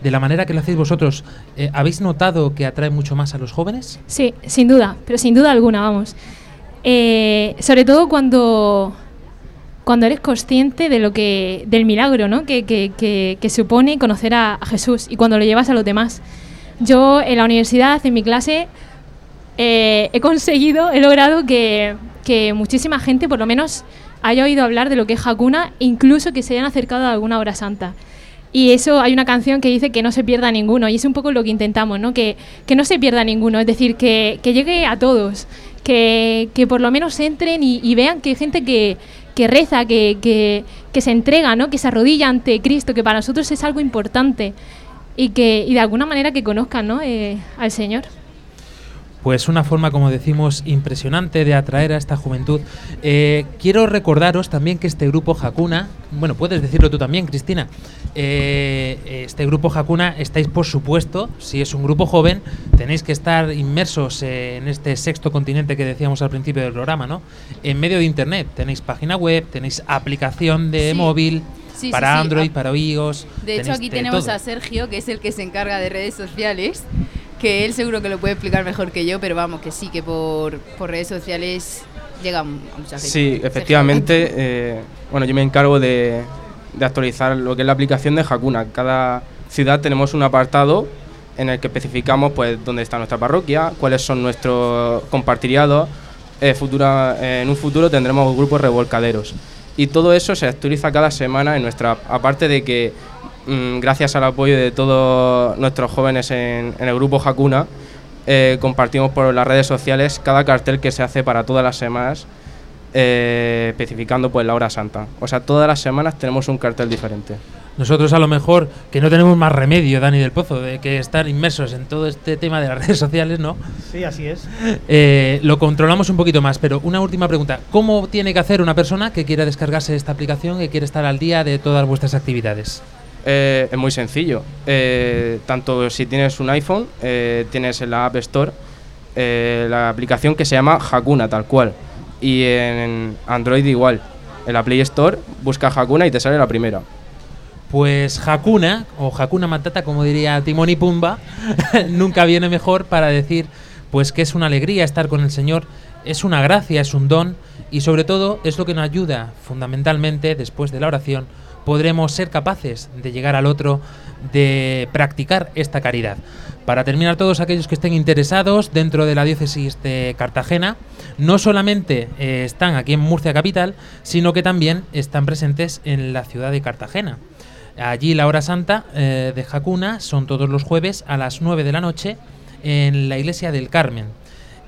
de la manera que lo hacéis vosotros, eh, ¿habéis notado que atrae mucho más a los jóvenes? Sí, sin duda, pero sin duda alguna, vamos. Eh, sobre todo cuando, cuando eres consciente de lo que, del milagro, ¿no? Que, que- que- supone conocer a, Jesús y cuando lo llevas a los demás. Yo en la universidad, en mi clase, he conseguido, he logrado que, que muchísima gente, por lo menos, haya oído hablar de lo que es Hakuna, incluso que se hayan acercado a alguna hora santa. Y eso hay una canción que dice que no se pierda ninguno, y es un poco lo que intentamos, ¿no? Que, que no se pierda ninguno, es decir, que, que llegue a todos, que, que por lo menos entren y, vean que hay gente que, que reza, que, que, que se entrega, ¿no? Que se arrodilla ante Cristo, que para nosotros es algo importante y que y de alguna manera que conozcan, ¿no? Eh, al Señor. Pues una forma, como decimos, impresionante de atraer a esta juventud. Eh, quiero recordaros también que este grupo Hakuna, bueno, puedes decirlo tú también, Cristina, eh, este grupo Hakuna estáis, por supuesto, si es un grupo joven, tenéis que estar inmersos eh, en este sexto continente que decíamos al principio del programa, ¿no? En medio de Internet, tenéis página web, tenéis aplicación de Sí. móvil. Sí, para sí. Android, Ah, para iOS. De hecho, aquí tenemos todo. a Sergio, que es el que se encarga de redes sociales, que él seguro que lo puede explicar mejor que yo, pero vamos, que sí, que por, por redes sociales llega a mucha gente. Sí, efectivamente. eh, bueno, yo me encargo de, de actualizar lo que es la aplicación de Hakuna. Cada ciudad tenemos un apartado en el que especificamos pues dónde está nuestra parroquia, cuáles son nuestros compartiriados. Eh, futura, en un futuro tendremos grupos revolcaderos. Y todo eso se actualiza cada semana en nuestra. Aparte de que, mm, gracias al apoyo de todos nuestros jóvenes en, en el grupo Hakuna, eh, compartimos por las redes sociales cada cartel que se hace para todas las semanas, eh, especificando pues la hora santa. O sea, todas las semanas tenemos un cartel diferente. Nosotros a lo mejor que no tenemos más remedio, Dani del Pozo, de que estar inmersos en todo este tema de las redes sociales, ¿no? Sí, así es. Eh, lo controlamos un poquito más, pero una última pregunta. ¿Cómo tiene que hacer una persona que quiera descargarse esta aplicación, que quiere estar al día de todas vuestras actividades? Eh, es muy sencillo. Eh, tanto si tienes un iPhone, eh, tienes en la App Store eh, la aplicación que se llama Hakuna, tal cual. Y en Android igual. En la Play Store busca Hakuna y te sale la primera. Pues Hakuna, o Hakuna Matata, como diría Timón y Pumba, nunca viene mejor para decir pues que es una alegría estar con el Señor, es una gracia, es un don, y sobre todo es lo que nos ayuda fundamentalmente después de la oración, podremos ser capaces de llegar al otro, de practicar esta caridad. Para terminar, todos aquellos que estén interesados dentro de la diócesis de Cartagena, no solamente eh, están aquí en Murcia Capital, sino que también están presentes en la ciudad de Cartagena. Allí la hora santa eh, de Jacuna son todos los jueves a las 9 de la noche en la iglesia del Carmen.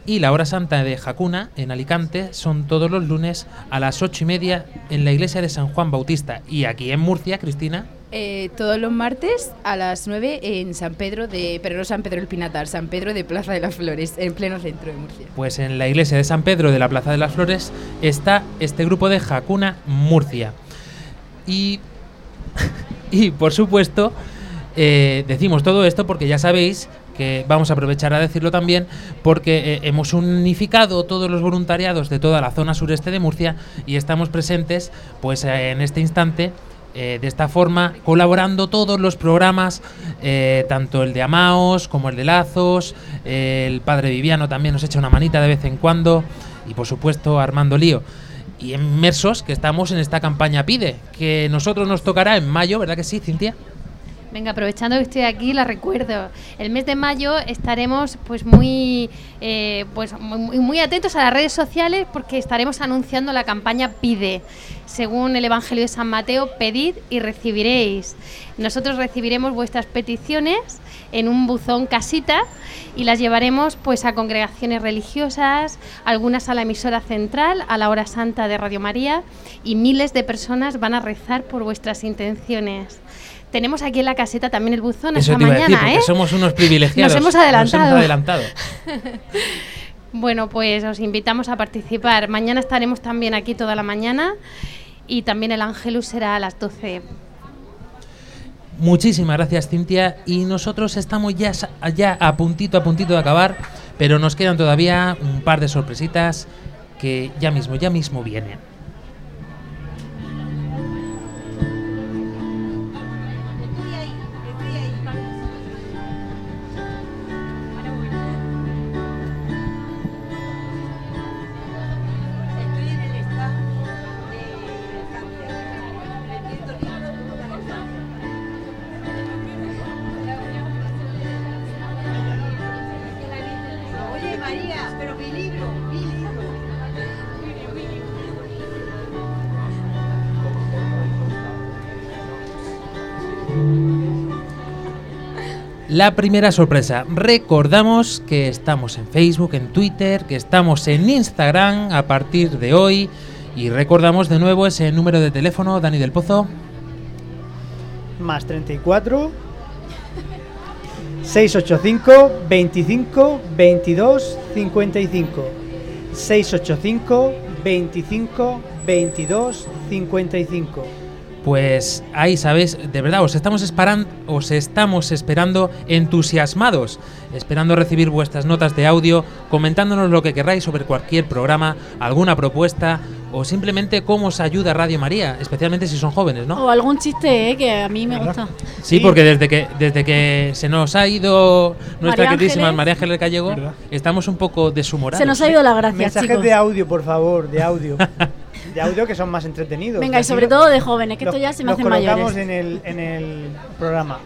Y la hora santa de Jacuna en Alicante son todos los lunes a las 8 y media en la iglesia de San Juan Bautista. Y aquí en Murcia, Cristina, Eh, todos los martes a las 9 en San Pedro de. Pero no San Pedro el Pinatar, San Pedro de Plaza de las Flores, en pleno centro de Murcia. pues en la iglesia de San Pedro de la Plaza de las Flores está este grupo de Jacuna Murcia. Y, y por supuesto, eh, decimos todo esto porque ya sabéis que vamos a aprovechar a decirlo también porque eh, hemos unificado todos los voluntariados de toda la zona sureste de Murcia y estamos presentes pues eh, en este instante eh, de esta forma colaborando todos los programas tanto el de Amaos como el de Lazos el padre Viviano también nos echa una manita de vez en cuando y por supuesto Armando Lío y inmersos que estamos en esta campaña Pide que nosotros nos tocará en mayo ¿verdad que sí Cintia? Venga, aprovechando que estoy aquí, la recuerdo. El mes de mayo estaremos pues muy, eh, pues muy, muy atentos a las redes sociales porque estaremos anunciando la campaña Pide. Según el Evangelio de San Mateo, pedid y recibiréis. Nosotros recibiremos vuestras peticiones en un buzón casita y las llevaremos pues a congregaciones religiosas, algunas a la emisora central, a la hora santa de Radio María y miles de personas van a rezar por vuestras intenciones. Tenemos aquí en la caseta también el buzón Eso hasta te iba a decir, mañana, ¿eh? somos unos privilegiados. Nos hemos adelantado. Nos hemos adelantado. Bueno, pues os invitamos a participar. Mañana estaremos también aquí toda la mañana y también el Angelus será a las 12. Muchísimas gracias, Cintia. Y nosotros estamos ya, ya a puntito, a puntito de acabar, pero nos quedan todavía un par de sorpresitas que ya mismo, ya mismo vienen. La primera sorpresa. Recordamos que estamos en Facebook, en Twitter, que estamos en Instagram a partir de hoy. Y recordamos de nuevo ese número de teléfono, Dani del Pozo. Más 34 685 25 22 55. 685 25 22 55. Pues ahí sabéis, de verdad, os estamos, esperan- os estamos esperando entusiasmados, esperando recibir vuestras notas de audio, comentándonos lo que queráis sobre cualquier programa, alguna propuesta o simplemente cómo os ayuda Radio María, especialmente si son jóvenes, ¿no? O algún chiste, ¿eh? que a mí me gusta. Sí, porque desde que desde que se nos ha ido nuestra María queridísima Ángeles. María Ángeles Gallego, estamos un poco deshumorados. Se nos ha ido la gracia, Mensajes chicos. de audio, por favor, de audio. de audio que son más entretenidos. Venga, y sobre todo de jóvenes, que los- esto ya se me colocamos mayores. en el, en el programa.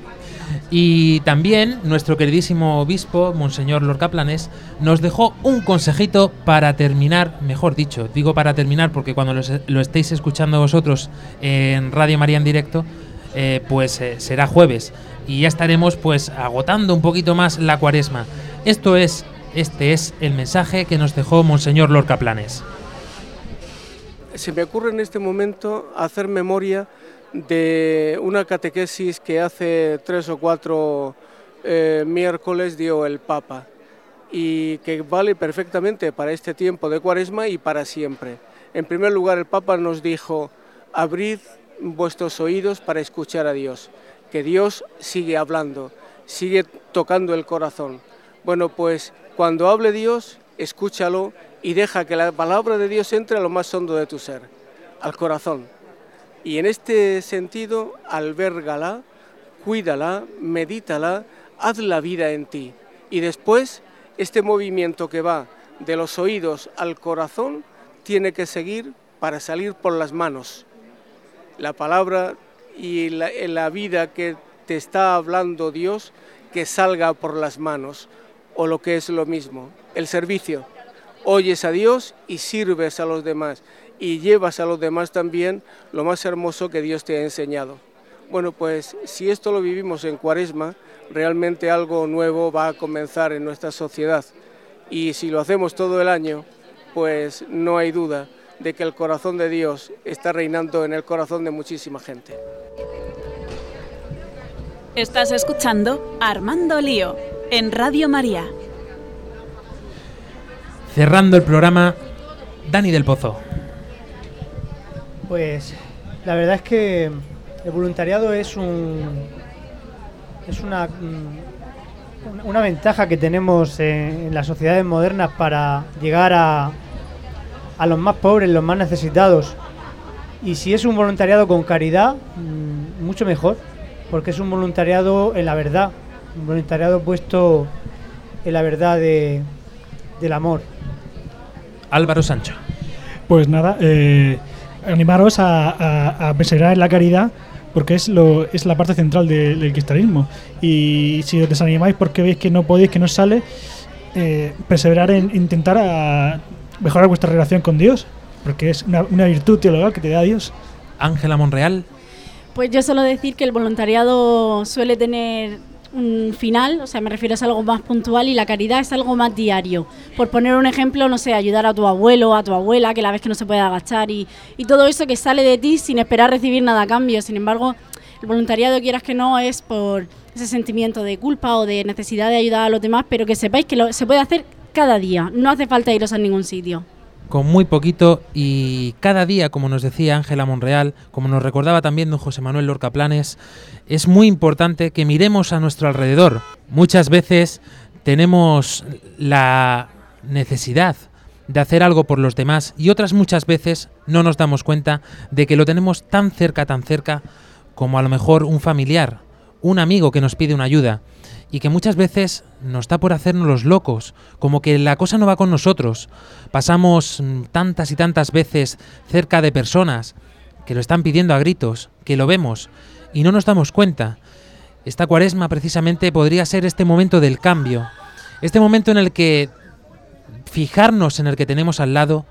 Y también nuestro queridísimo obispo, Monseñor Lorca Planes, nos dejó un consejito para terminar, mejor dicho, digo para terminar porque cuando lo estéis escuchando vosotros en Radio María en directo, eh, pues eh, será jueves y ya estaremos pues agotando un poquito más la cuaresma. Esto es, este es el mensaje que nos dejó Monseñor Lorca Planes. Se me ocurre en este momento hacer memoria de una catequesis que hace tres o cuatro eh, miércoles dio el Papa y que vale perfectamente para este tiempo de cuaresma y para siempre. En primer lugar, el Papa nos dijo, abrid vuestros oídos para escuchar a Dios, que Dios sigue hablando, sigue tocando el corazón. Bueno, pues cuando hable Dios, escúchalo y deja que la palabra de Dios entre a lo más hondo de tu ser, al corazón. Y en este sentido, albérgala, cuídala, medítala, haz la vida en ti. Y después, este movimiento que va de los oídos al corazón tiene que seguir para salir por las manos. La palabra y la, la vida que te está hablando Dios, que salga por las manos. O lo que es lo mismo, el servicio. Oyes a Dios y sirves a los demás y llevas a los demás también lo más hermoso que Dios te ha enseñado. Bueno, pues si esto lo vivimos en Cuaresma, realmente algo nuevo va a comenzar en nuestra sociedad. Y si lo hacemos todo el año, pues no hay duda de que el corazón de Dios está reinando en el corazón de muchísima gente. Estás escuchando Armando Lío en Radio María. Cerrando el programa, Dani del Pozo. Pues la verdad es que el voluntariado es un es una mm, una- ventaja que tenemos en, en las sociedades modernas para llegar a, a los más pobres, los más necesitados. Y si es un voluntariado con caridad, mm, mucho mejor, porque es un voluntariado en la verdad, un voluntariado puesto en la verdad de, del amor. Álvaro Sancho. Pues nada, eh, animaros a, a- a perseverar en la caridad porque es, lo, es la parte central de- del cristianismo. Y si os desanimáis porque veis que no podéis, que no sale, eh, perseverar en intentar a mejorar vuestra relación con Dios, porque es una, una virtud teologal que te da Dios. Ángela Monreal. Pues yo suelo decir que el voluntariado suele tener un final, o sea, me refiero a algo más puntual y la caridad es algo más diario. Por poner un ejemplo, no sé, ayudar a tu abuelo, a tu abuela, que la ves que no se puede agachar y, y todo eso que sale de ti sin esperar recibir nada a cambio. Sin embargo, el voluntariado, quieras que no, es por ese sentimiento de culpa o de necesidad de ayudar a los demás, pero que sepáis que lo, se puede hacer cada día, no hace falta iros a ningún sitio. Con muy poquito y cada día, como nos decía Ángela Monreal, como nos recordaba también don José Manuel Lorca Planes, es muy importante que miremos a nuestro alrededor. Muchas veces tenemos la necesidad de hacer algo por los demás y otras muchas veces no nos damos cuenta de que lo tenemos tan cerca, tan cerca como a lo mejor un familiar, un amigo que nos pide una ayuda y que muchas veces nos está por hacernos los locos, como que la cosa no va con nosotros. Pasamos mm, tantas y tantas veces cerca de personas que lo están pidiendo a gritos, que lo vemos y no nos damos cuenta. Esta cuaresma precisamente podría ser este momento del cambio, este momento en el que fijarnos en el que tenemos al lado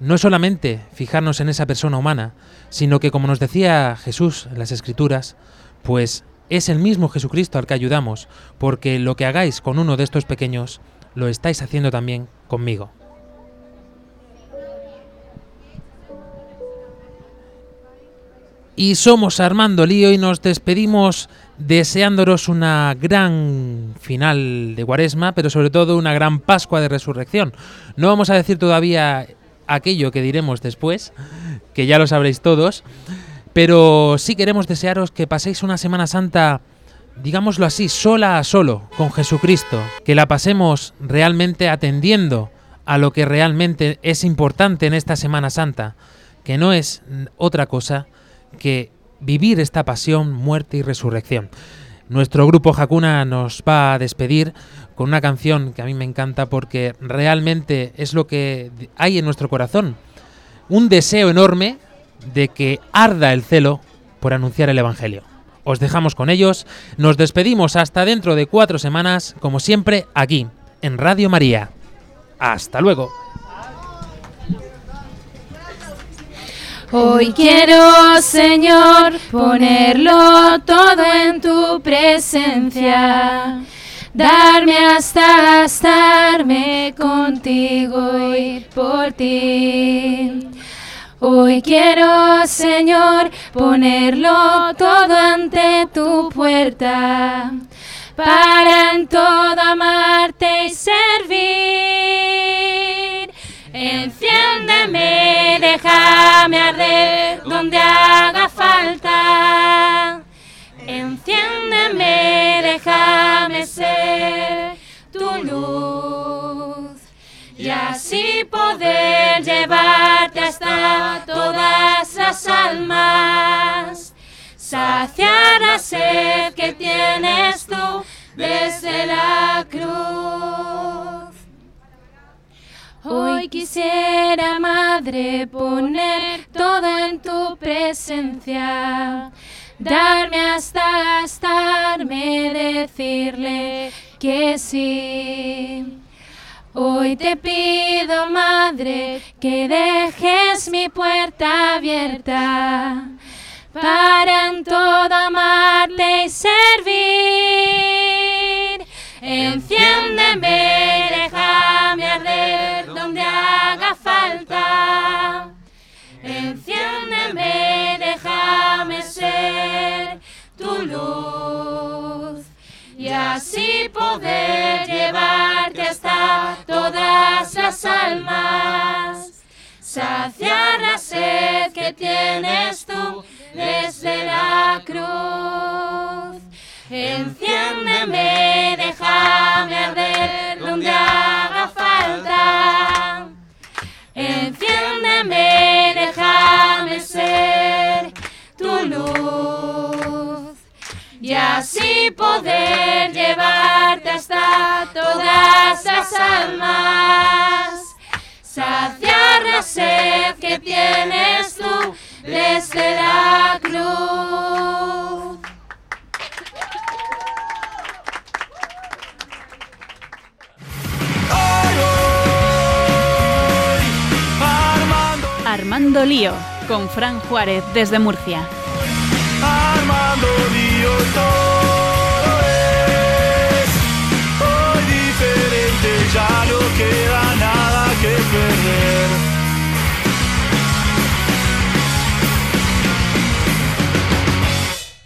no es solamente fijarnos en esa persona humana, sino que como nos decía Jesús en las Escrituras, pues es el mismo Jesucristo al que ayudamos, porque lo que hagáis con uno de estos pequeños, lo estáis haciendo también conmigo. Y somos Armando Lío y nos despedimos deseándonos una gran final de Cuaresma, pero sobre todo una gran Pascua de Resurrección. No vamos a decir todavía aquello que diremos después, que ya lo sabréis todos, pero sí queremos desearos que paséis una Semana Santa, digámoslo así, sola a solo, con Jesucristo, que la pasemos realmente atendiendo a lo que realmente es importante en esta Semana Santa, que no es otra cosa que vivir esta pasión, muerte y resurrección. Nuestro grupo Hakuna nos va a despedir con una canción que a mí me encanta porque realmente es lo que hay en nuestro corazón. Un deseo enorme de que arda el celo por anunciar el Evangelio. Os dejamos con ellos, nos despedimos hasta dentro de cuatro semanas, como siempre, aquí, en Radio María. Hasta luego. Hoy quiero, Señor, ponerlo todo en tu presencia. Darme hasta gastarme contigo y por ti. Hoy quiero, Señor, ponerlo todo ante tu puerta, para en todo amarte y servir. Enciéndeme, déjame arder donde haga falta. Enciéndeme, déjame ser tu luz y así poder llevarte hasta todas las almas. Saciar la sed que tienes tú desde la cruz. Hoy quisiera, Madre, poner todo en tu presencia, darme hasta gastarme, decirle que sí. Hoy te pido, Madre, que dejes mi puerta abierta para en todo amarte y servir. Enciéndeme, así poder llevarte hasta todas las almas. Saciar la sed que tienes tú desde la cruz. Enciéndeme, déjame arder donde haga falta. Enciéndeme, déjame ser tu luz y así poder llevarte hasta todas las almas. Saciar la sed que tienes tú desde la cruz. Armando Lío, con Fran Juárez desde Murcia todo es hoy diferente, ya no queda nada que perder.